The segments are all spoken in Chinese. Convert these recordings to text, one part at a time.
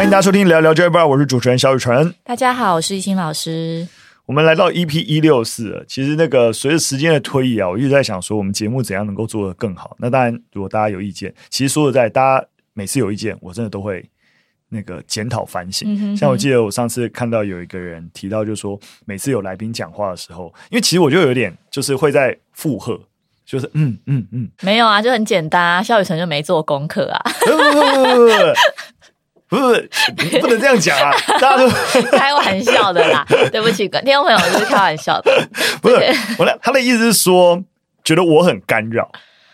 欢迎大家收听聊聊教育吧，我是主持人肖雨辰。大家好，我是懿心老师。我们来到 EP 一六四，其实那个随着时间的推移啊，我一直在想说，我们节目怎样能够做得更好。那当然，如果大家有意见，其实说实在，大家每次有意见，我真的都会那个检讨反省。嗯、哼哼像我记得我上次看到有一个人提到，就是说每次有来宾讲话的时候，因为其实我就有点就是会在附和，就是嗯嗯嗯，没有啊，就很简单啊，肖雨辰就没做功课啊。不是，你不能这样讲啊！大家都 开玩笑的啦，对不起，听众朋友，就是开玩笑的。不是，我的他的意思是说，觉得我很干扰，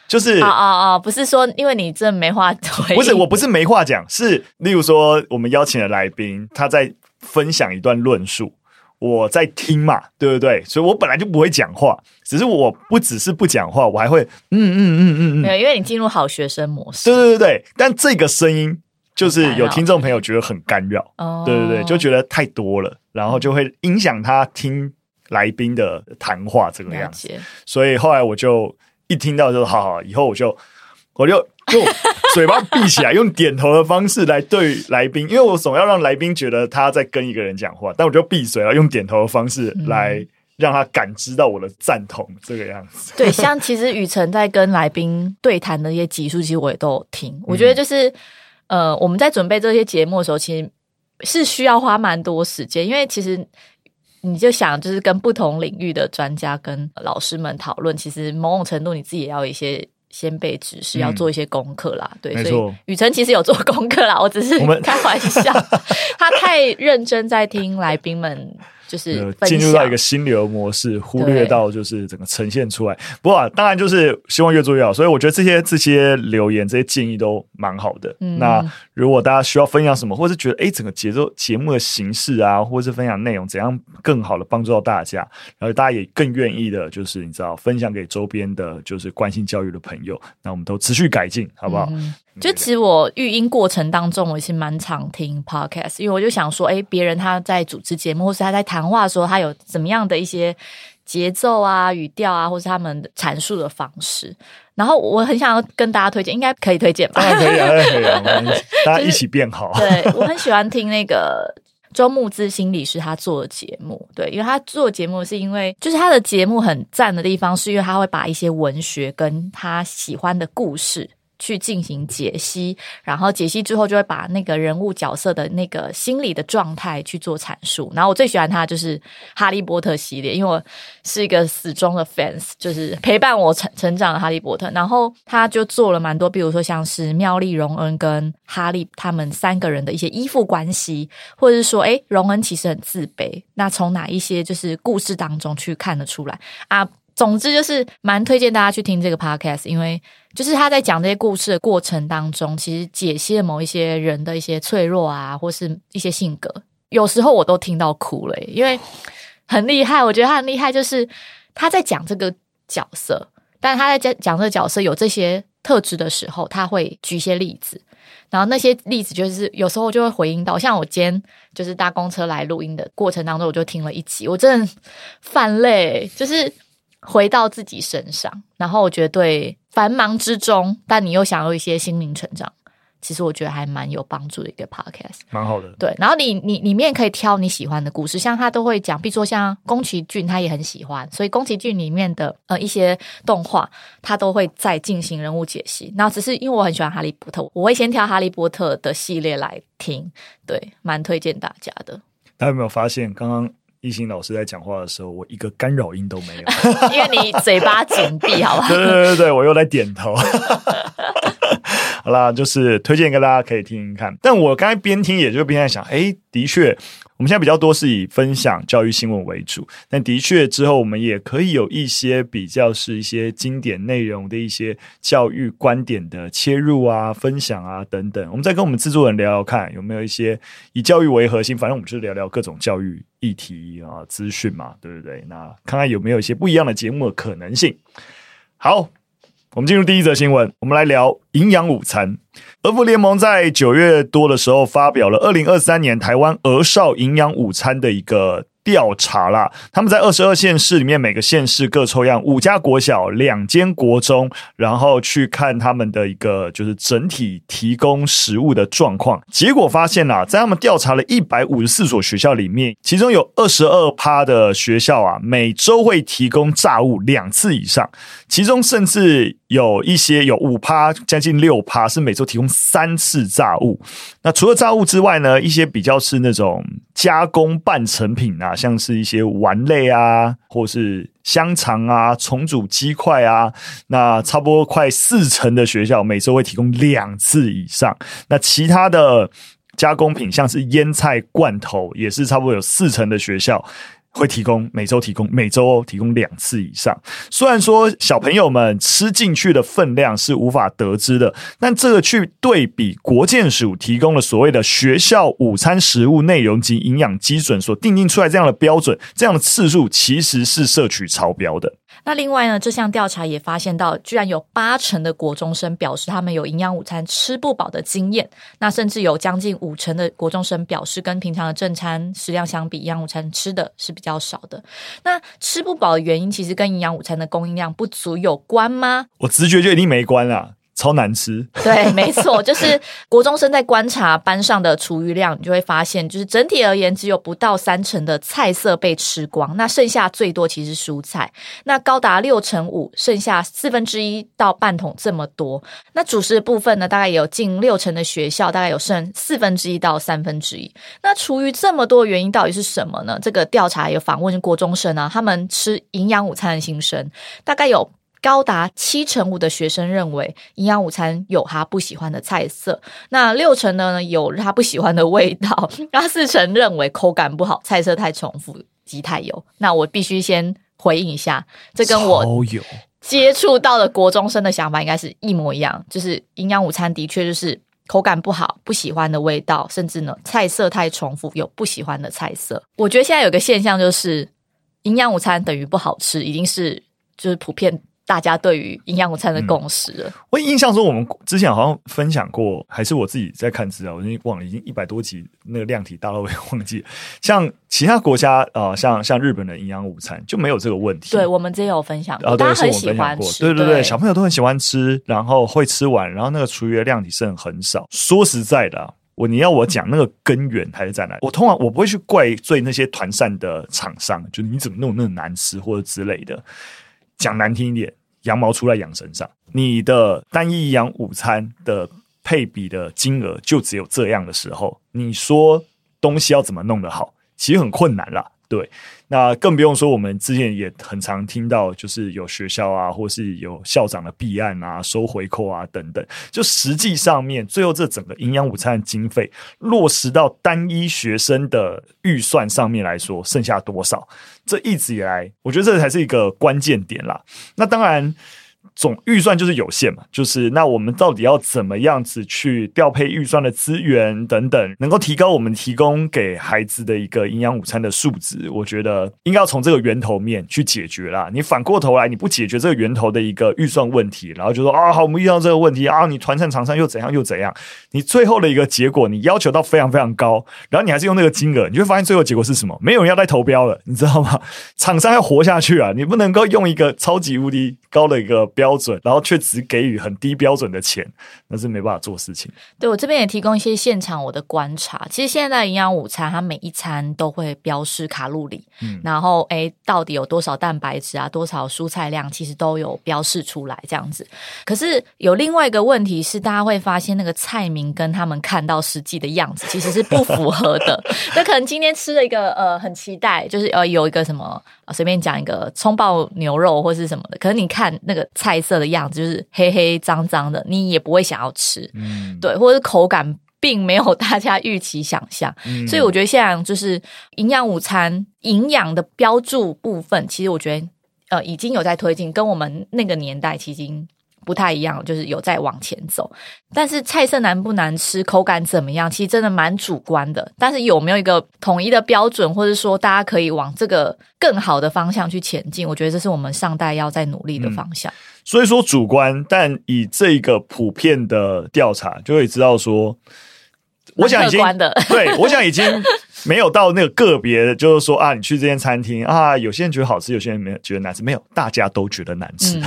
就是啊啊啊，不是说因为你这没话讲，不是，我不是没话讲，是例如说，我们邀请的来宾他在分享一段论述，我在听嘛，对不对？所以我本来就不会讲话，只是我不只是不讲话，我还会嗯嗯嗯嗯嗯，没有，因为你进入好学生模式，对对对对，但这个声音。就是有听众朋友觉得很干扰，对对对，就觉得太多了，然后就会影响他听来宾的谈话这个样子。所以后来我就一听到就好好，以后我就我就用 嘴巴闭起来，用点头的方式来对来宾，因为我总要让来宾觉得他在跟一个人讲话，但我就闭嘴了，用点头的方式来让他感知到我的赞同这个样子。对，像其实雨辰在跟来宾对谈的一些集数，其实我也都有听，我觉得就是。呃，我们在准备这些节目的时候，其实是需要花蛮多时间，因为其实你就想，就是跟不同领域的专家跟老师们讨论，其实某种程度你自己也要有一些先辈指示，要做一些功课啦。嗯、对，所以雨辰其实有做功课啦，我只是开玩笑，他太认真在听来宾们。就是进入到一个心流模式，忽略到就是整个呈现出来。不过、啊、当然就是希望越做越好，所以我觉得这些这些留言、这些建议都蛮好的。嗯、那如果大家需要分享什么，或是觉得哎整个节奏节目的形式啊，或是分享内容怎样更好的帮助到大家，然后大家也更愿意的，就是你知道分享给周边的，就是关心教育的朋友，那我们都持续改进，好不好？嗯就其实我育婴过程当中，我其实蛮常听 podcast，因为我就想说，哎，别人他在主持节目，或是他在谈话的时候，他有怎么样的一些节奏啊、语调啊，或是他们阐述的方式。然后我很想要跟大家推荐，应该可以推荐吧？当然可以啊，可以啊，大家一起变好。对，我很喜欢听那个周牧之心理师他做的节目，对，因为他做节目是因为就是他的节目很赞的地方，是因为他会把一些文学跟他喜欢的故事。去进行解析，然后解析之后就会把那个人物角色的那个心理的状态去做阐述。然后我最喜欢他就是《哈利波特》系列，因为我是一个死忠的 fans，就是陪伴我成成长的《哈利波特》。然后他就做了蛮多，比如说像是妙丽、荣恩跟哈利他们三个人的一些依附关系，或者是说，诶，荣恩其实很自卑。那从哪一些就是故事当中去看得出来啊？总之就是蛮推荐大家去听这个 podcast，因为就是他在讲这些故事的过程当中，其实解析了某一些人的一些脆弱啊，或是一些性格，有时候我都听到哭了，因为很厉害。我觉得他很厉害，就是他在讲这个角色，但他在讲讲这个角色有这些特质的时候，他会举一些例子，然后那些例子就是有时候就会回应到，像我今天就是搭公车来录音的过程当中，我就听了一集，我真的 泛泪，就是。回到自己身上，然后我觉得对繁忙之中，但你又想要一些心灵成长，其实我觉得还蛮有帮助的一个 podcast，蛮好的。对，然后你你里面可以挑你喜欢的故事，像他都会讲，比如说像宫崎骏，他也很喜欢，所以宫崎骏里面的呃一些动画，他都会再进行人物解析。然后只是因为我很喜欢哈利波特，我会先挑哈利波特的系列来听，对，蛮推荐大家的。大家有没有发现刚刚？懿心老师在讲话的时候，我一个干扰音都没有，因为你嘴巴紧闭，好吧？对对对对，我又在点头。好啦，就是推荐给大家可以听听看。但我刚才边听，也就边在想，哎，的确。我们现在比较多是以分享教育新闻为主，但的确之后我们也可以有一些比较是一些经典内容的一些教育观点的切入啊、分享啊等等。我们再跟我们制作人聊聊看，有没有一些以教育为核心，反正我们就聊聊各种教育议题啊、资讯嘛，对不对？那看看有没有一些不一样的节目的可能性。好。我们进入第一则新闻，我们来聊营养午餐。俄福联盟在九月多的时候发表了二零二三年台湾俄少营养午餐的一个调查啦，他们在二十二县市里面，每个县市各抽样五家国小、两间国中，然后去看他们的一个就是整体提供食物的状况。结果发现啦，在他们调查了一百五十四所学校里面，其中有二十二趴的学校啊，每周会提供炸物两次以上，其中甚至有一些有五趴，将近六趴是每周提供三次炸物。那除了炸物之外呢，一些比较是那种加工半成品啊，像是一些丸类啊，或是香肠啊、重组鸡块啊，那差不多快四成的学校每周会提供两次以上。那其他的加工品，像是腌菜罐头，也是差不多有四成的学校。会提供每周提供每周提供两次以上。虽然说小朋友们吃进去的分量是无法得知的，但这个去对比国健署提供的所谓的学校午餐食物内容及营养基准所定定出来这样的标准，这样的次数其实是摄取超标的。那另外呢，这项调查也发现到，居然有八成的国中生表示他们有营养午餐吃不饱的经验。那甚至有将近五成的国中生表示，跟平常的正餐食量相比，营养午餐吃的是比较少的。那吃不饱的原因，其实跟营养午餐的供应量不足有关吗？我直觉就一定没关啦。超难吃，对，没错，就是国中生在观察班上的厨余量，你就会发现，就是整体而言，只有不到三成的菜色被吃光，那剩下最多其实蔬菜，那高达六成五，剩下四分之一到半桶这么多。那主食的部分呢，大概有近六成的学校，大概有剩四分之一到三分之一。那厨余这么多原因到底是什么呢？这个调查有访问国中生啊，他们吃营养午餐的心声，大概有。高达七成五的学生认为营养午餐有他不喜欢的菜色，那六成呢有他不喜欢的味道，那四成认为口感不好，菜色太重复及太油。那我必须先回应一下，这跟我接触到的国中生的想法应该是一模一样，就是营养午餐的确就是口感不好，不喜欢的味道，甚至呢菜色太重复，有不喜欢的菜色。我觉得现在有个现象就是营养午餐等于不好吃，已经是就是普遍。大家对于营养午餐的共识了。嗯，我印象中，我们之前好像分享过，还是我自己在看资料，我已经忘了，已经一百多集那个量体大到我也忘记了。像其他国家啊，呃，像像日本的营养午餐就没有这个问题。对，我们之前有分享大家很喜欢吃。对对对，对，小朋友都很喜欢吃，然后会吃完，然后那个厨余的量体剩很很少。说实在的，我你要我讲那个根源还是在哪？我通常我不会去怪罪那些团膳的厂商，就你怎么弄那么难吃或者之类的。讲难听一点，羊毛出在羊身上。你的单一营养午餐的配比的金额就只有这样的时候，你说东西要怎么弄得好，其实很困难啦。对，那更不用说，我们之前也很常听到，就是有学校啊，或是有校长的弊案啊，收回扣啊等等。就实际上面，最后这整个营养午餐的经费落实到单一学生的预算上面来说，剩下多少？这一直以来，我觉得这才是一个关键点啦。那当然。总预算就是有限嘛，就是那我们到底要怎么样子去调配预算的资源等等，能够提高我们提供给孩子的一个营养午餐的素质？我觉得应该要从这个源头面去解决啦。你反过头来，你不解决这个源头的一个预算问题，然后就说啊，好，我们遇到这个问题啊，你团膳厂商又怎样又怎样？你最后的一个结果，你要求到非常非常高，然后你还是用那个金额，你会发现最后结果是什么？没有人要再投标了，你知道吗？厂商要活下去啊，你不能够用一个超级无敌高的一个标。准，然后却只给予很低标准的钱，那是没办法做事情。对，我这边也提供一些现场我的观察。其实现在的营养午餐，它每一餐都会标示卡路里，嗯，然后诶，到底有多少蛋白质啊，多少蔬菜量，其实都有标示出来这样子。可是有另外一个问题是，大家会发现那个菜名跟他们看到实际的样子其实是不符合的。那可能今天吃了一个呃，很期待，就是呃，有一个什么，随便讲一个葱爆牛肉或是什么的，可是你看那个菜。色的样子就是黑黑脏脏的，你也不会想要吃，嗯，对，或者是口感并没有大家预期想象，嗯，所以我觉得现在就是营养午餐营养的标注部分，其实我觉得呃已经有在推进，跟我们那个年代其实已经不太一样，就是有在往前走。但是菜色难不难吃，口感怎么样，其实真的蛮主观的。但是有没有一个统一的标准，或者说大家可以往这个更好的方向去前进？我觉得这是我们上代要在努力的方向。嗯所以说主观，但以这个普遍的调查，就会知道说，我想已经对，我想已经没有到那个个别的，就是说啊，你去这间餐厅啊，有些人觉得好吃，有些人没有觉得难吃，没有，大家都觉得难吃。嗯、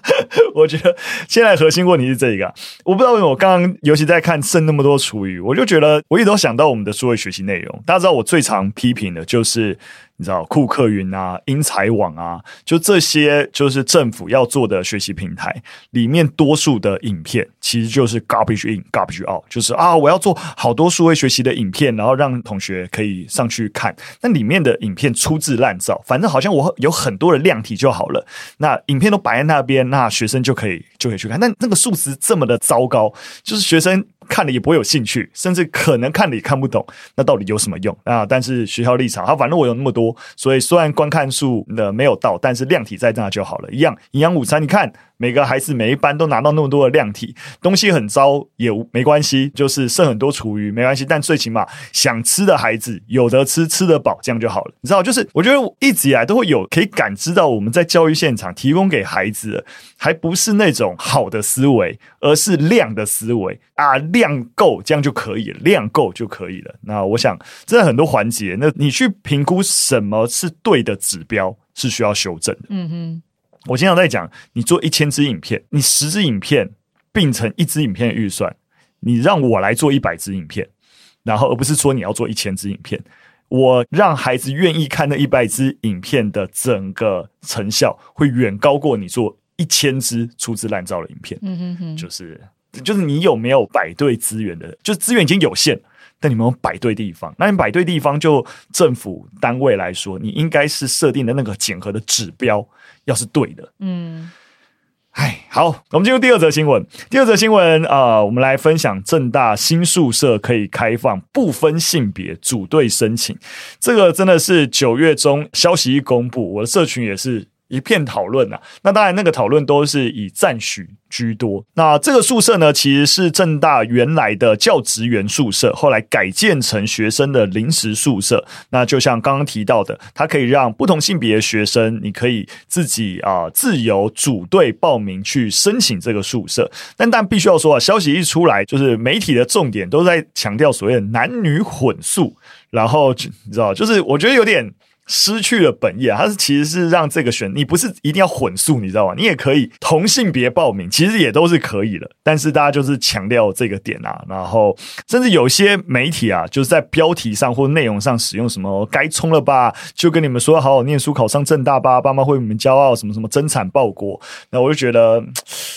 我觉得现在核心问题是这个，我不知道为什么我刚刚尤其在看剩那么多厨余，我就觉得我一直都想到我们的数位学习内容。大家知道我最常批评的就是。你知道库克云啊、英才网啊，就这些就是政府要做的学习平台里面，多数的影片其实就是 garbage in, garbage out，就是啊，我要做好多数位学习的影片，然后让同学可以上去看。那里面的影片粗制滥造，反正好像我有很多的量体就好了。那影片都摆在那边，那学生就可以就可以去看。但那个数值这么的糟糕，就是学生。看了也不会有兴趣，甚至可能看了也看不懂，那到底有什么用啊？但是学校立场，他反正我有那么多，所以虽然观看数呢没有到，但是量体在那就好了。一样营养午餐，你看。每个孩子每一班都拿到那么多的量体，东西很糟也没关系，就是剩很多厨余没关系。但最起码想吃的孩子有得吃，吃得饱，这样就好了。你知道，就是我觉得一直以来都会有可以感知到我们在教育现场提供给孩子的，还不是那种好的思维，而是量的思维啊，量够这样就可以了，量够就可以了。那我想，这很多环节，那你去评估什么是对的指标，是需要修正的。嗯哼。我经常在讲，你做一千支影片，你十支影片并成一支影片的预算，你让我来做一百支影片，然后而不是说你要做一千支影片，我让孩子愿意看那一百支影片的整个成效，会远高过你做一千支粗制滥造的影片。嗯哼哼，就是就是你有没有摆对资源的，就是资源已经有限。但你们有摆对地方，那你摆对地方，就政府单位来说，你应该是设定的那个检核的指标要是对的。嗯，哎，好，我们进入第二则新闻。第二则新闻啊、呃，我们来分享正大新宿舍可以开放不分性别组队申请，这个真的是九月中消息一公布，我的社群也是。一片讨论呐，那当然那个讨论都是以赞许居多。那这个宿舍呢，其实是政大原来的教职员宿舍，后来改建成学生的临时宿舍。那就像刚刚提到的，它可以让不同性别的学生，你可以自己啊、自由组队报名去申请这个宿舍。但但必须要说啊，消息一出来，就是媒体的重点都在强调所谓的男女混宿，然后你知道，就是我觉得有点。失去了本意啊！它是其实是让这个选，你不是一定要混宿，你知道吗？你也可以同性别报名，其实也都是可以的。但是大家就是强调这个点啊，然后甚至有些媒体啊，就是在标题上或内容上使用什么“该冲了吧”，就跟你们说好好念书，考上正大吧，爸妈会为你们骄傲，什么什么增产报国。那我就觉得，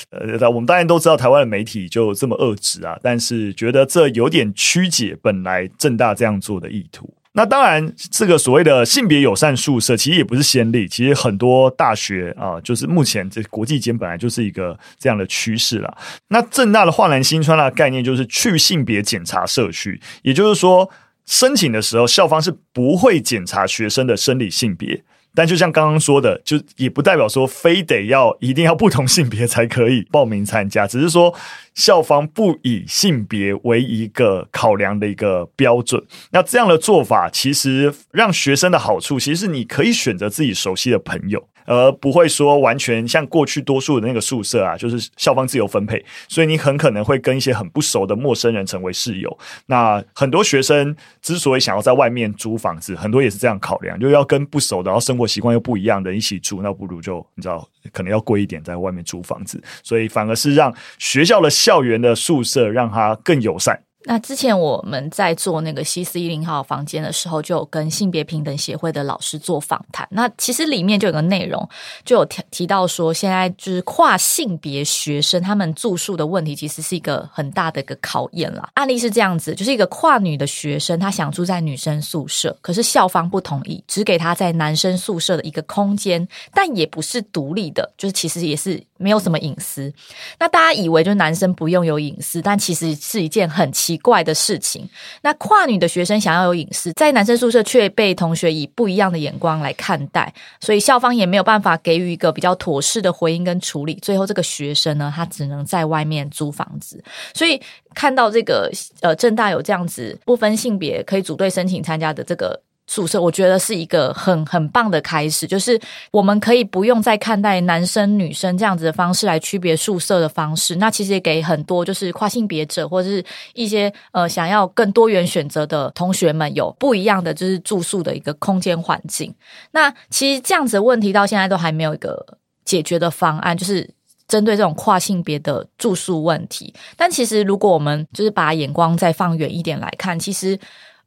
呃，我们当然都知道台湾的媒体就这么恶质啊，但是觉得这有点曲解本来正大这样做的意图。那当然，这个所谓的性别友善宿舍其实也不是先例，其实很多大学啊，就是目前这国际间本来就是一个这样的趋势了。那正大的樺兰新村的概念就是去性别检查社区，也就是说，申请的时候校方是不会检查学生的生理性别。但就像刚刚说的，就也不代表说非得要一定要不同性别才可以报名参加，只是说校方不以性别为一个考量的一个标准。那这样的做法，其实让学生的好处，其实是你可以选择自己熟悉的朋友。而不会说完全像过去多数的那个宿舍啊，就是校方自由分配，所以你很可能会跟一些很不熟的陌生人成为室友。那很多学生之所以想要在外面租房子，很多也是这样考量，就要跟不熟的，然后生活习惯又不一样的一起住，那不如就你知道，可能要贵一点，在外面租房子。所以反而是让学校的校校园的宿舍让它更友善。那之前我们在做那个西四一零号房间的时候，就有跟性别平等协会的老师做访谈。那其实里面就有个内容，就有提提到说，现在就是跨性别学生他们住宿的问题，其实是一个很大的一个考验啦。案例是这样子，就是一个跨女的学生，她想住在女生宿舍，可是校方不同意，只给她在男生宿舍的一个空间，但也不是独立的，就是其实也是没有什么隐私。那大家以为就男生不用有隐私，但其实是一件很奇怪的事情，那跨女的学生想要有隐私，在男生宿舍却被同学以不一样的眼光来看待，所以校方也没有办法给予一个比较妥适的回应跟处理。最后，这个学生呢，他只能在外面租房子。所以看到这个呃，郑大有这样子不分性别可以组队申请参加的这个。宿舍，我觉得是一个很很棒的开始，就是我们可以不用再看待男生女生这样子的方式来区别宿舍的方式。那其实也给很多就是跨性别者或者是一些呃想要更多元选择的同学们有不一样的就是住宿的一个空间环境。那其实这样子的问题到现在都还没有一个解决的方案，就是针对这种跨性别的住宿问题。但其实如果我们就是把眼光再放远一点来看，其实。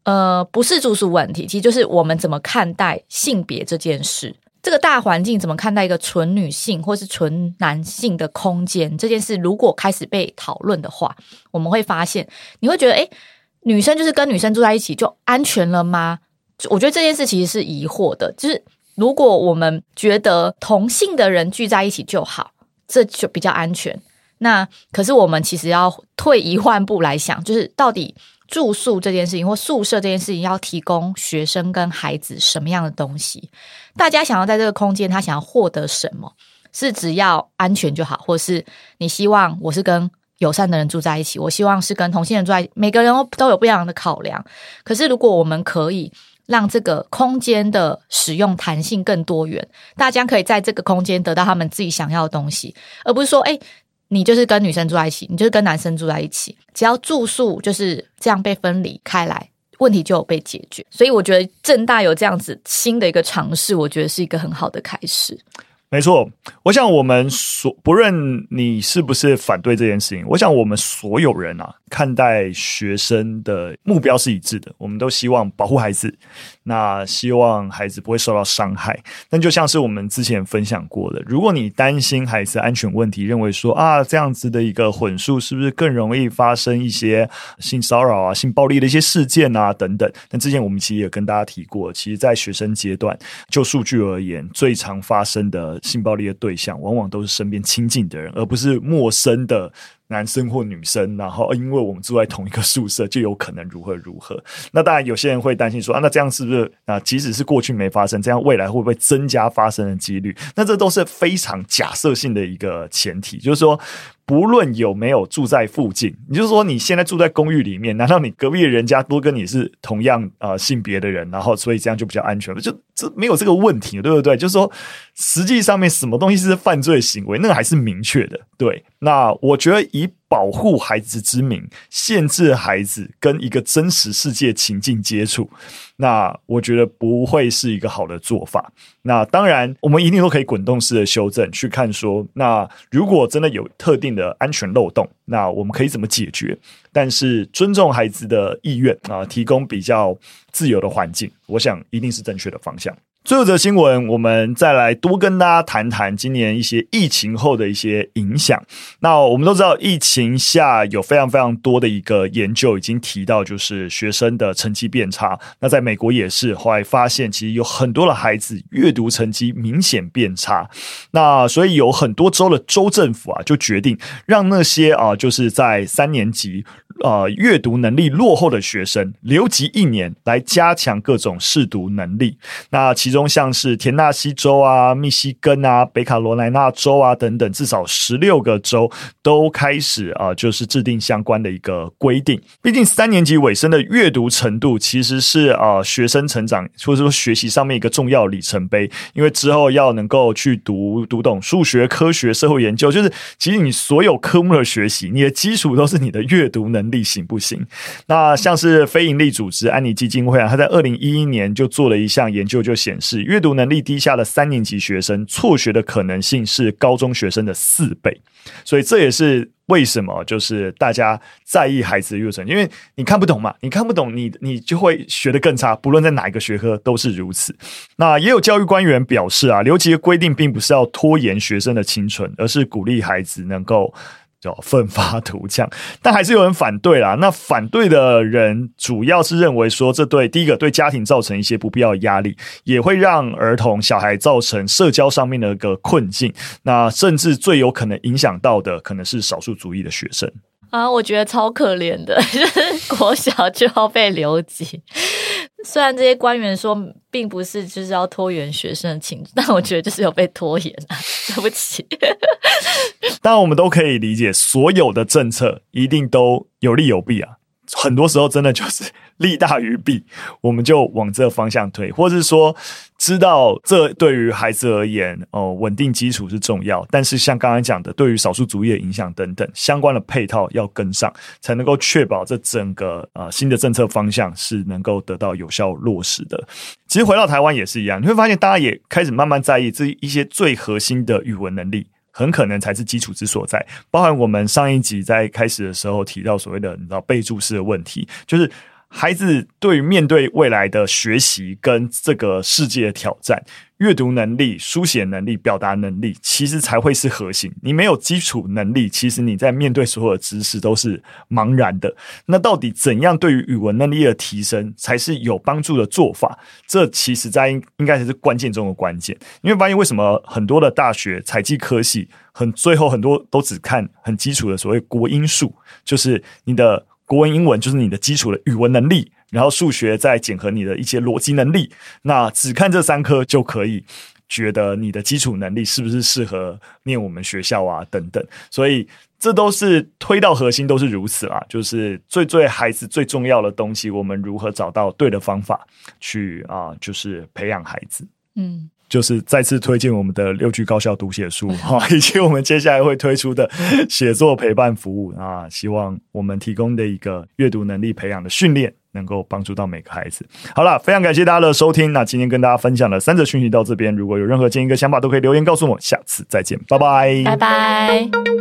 呃，不是住宿问题，其实就是我们怎么看待性别这件事。这个大环境怎么看待一个纯女性或是纯男性的空间这件事？如果开始被讨论的话，我们会发现，你会觉得，诶，女生就是跟女生住在一起就安全了吗？我觉得这件事其实是疑惑的。就是如果我们觉得同性的人聚在一起就好，这就比较安全。那可是我们其实要退一万步来想，就是到底。住宿这件事情或宿舍这件事情，要提供学生跟孩子什么样的东西？大家想要在这个空间，他想要获得什么？是只要安全就好，或是你希望我是跟友善的人住在一起？我希望是跟同性人住在一起。每个人都有不一样的考量。可是如果我们可以让这个空间的使用弹性更多元，大家可以在这个空间得到他们自己想要的东西，而不是说，哎。你就是跟女生住在一起，你就是跟男生住在一起，只要住宿就是这样被分离开来，问题就有被解决。所以我觉得正大有这样子新的一个尝试，我觉得是一个很好的开始。没错，我想我们所不论你是不是反对这件事情，我想我们所有人啊，看待学生的目标是一致的，我们都希望保护孩子，那希望孩子不会受到伤害。但就像是我们之前分享过的，如果你担心孩子安全问题，认为说啊这样子的一个混宿是不是更容易发生一些性骚扰啊、性暴力的一些事件啊等等？但之前我们其实也跟大家提过，其实，在学生阶段，就数据而言，最常发生的。性暴力的对象往往都是身边亲近的人，而不是陌生的男生或女生。然后，因为我们住在同一个宿舍，就有可能如何如何。那当然，有些人会担心说啊，那这样是不是啊？即使是过去没发生，这样未来会不会增加发生的几率？那这都是非常假设性的一个前提，就是说。不论有没有住在附近，你就是说你现在住在公寓里面，难道你隔壁的人家都跟你是同样呃性别的人，然后所以这样就比较安全了？就这没有这个问题，对不对？就是说，实际上面什么东西是犯罪行为，那个还是明确的。对，那我觉得一保护孩子之名，限制孩子跟一个真实世界情境接触，那我觉得不会是一个好的做法。那当然，我们一定都可以滚动式的修正，去看说，那如果真的有特定的安全漏洞，那我们可以怎么解决？但是尊重孩子的意愿啊，提供比较自由的环境，我想一定是正确的方向。最后一则新闻，我们再来多跟大家谈谈今年一些疫情后的一些影响。那我们都知道，疫情下有非常非常多的一个研究已经提到，就是学生的成绩变差。那在美国也是，后来发现其实有很多的孩子阅读成绩明显变差。那所以有很多州的州政府啊，就决定让那些啊，就是在三年级。呃，阅读能力落后的学生留级一年，来加强各种识读能力。那其中像是田纳西州啊、密西根啊、北卡罗来纳州啊等等，至少十六个州都开始啊、呃，就是制定相关的一个规定。毕竟三年级尾声的阅读程度，其实是啊、呃、学生成长或者说学习上面一个重要里程碑。因为之后要能够去读读懂数学、科学、社会研究，就是其实你所有科目的学习，你的基础都是你的阅读能力。力行不行？那像是非营利组织安妮基金会啊，他在二零一一年就做了一项研究，就显示阅读能力低下的三年级学生辍学的可能性是高中学生的四倍。所以这也是为什么就是大家在意孩子的阅读，因为你看不懂嘛，你看不懂，你你就会学得更差。不论在哪一个学科都是如此。那也有教育官员表示啊，留级的规定并不是要拖延学生的青春，而是鼓励孩子能够。叫奋发 图强，但还是有人反对啦。那反对的人主要是认为说，这对第一个对家庭造成一些不必要的压力，也会让儿童小孩造成社交上面的一个困境。那甚至最有可能影响到的，可能是少数族裔的学生啊。我觉得超可怜的，就是国小就要被留级。虽然这些官员说并不是就是要拖延学生的情，但我觉得就是有被拖延啊。对不起。当然，我们都可以理解，所有的政策一定都有利有弊啊。很多时候真的就是利大于弊，我们就往这方向推，或者是说知道这对于孩子而言，哦，稳定基础是重要，但是像刚刚讲的，对于少数族裔的影响等等相关的配套要跟上，才能够确保这整个呃新的政策方向是能够得到有效落实的。其实回到台湾也是一样，你会发现大家也开始慢慢在意这一些最核心的语文能力。很可能才是基础之所在，包含我们上一集在开始的时候提到所谓的你知道备注式的问题，就是孩子对于面对未来的学习跟这个世界的挑战。阅读能力、书写能力、表达能力，其实才会是核心。你没有基础能力，其实你在面对所有的知识都是茫然的。那到底怎样对于语文能力的提升才是有帮助的做法？这其实在应该才是关键中的关键。你会发现，为什么很多的大学采计科系，很最后很多都只看很基础的所谓国英数，就是你的国文、英文，就是你的基础的语文能力。然后数学再检核你的一些逻辑能力，那只看这三科就可以觉得你的基础能力是不是适合念我们学校啊等等，所以这都是推到核心都是如此啊，就是最最孩子最重要的东西，我们如何找到对的方法去啊，就是培养孩子，嗯。就是再次推荐我们的六句高效读写书 哈，以及我们接下来会推出的写作陪伴服务啊，希望我们提供的一个阅读能力培养的训练，能够帮助到每个孩子。好了，非常感谢大家的收听，那今天跟大家分享的三则讯息到这边，如果有任何建议跟想法，都可以留言告诉我。下次再见，拜拜，拜拜。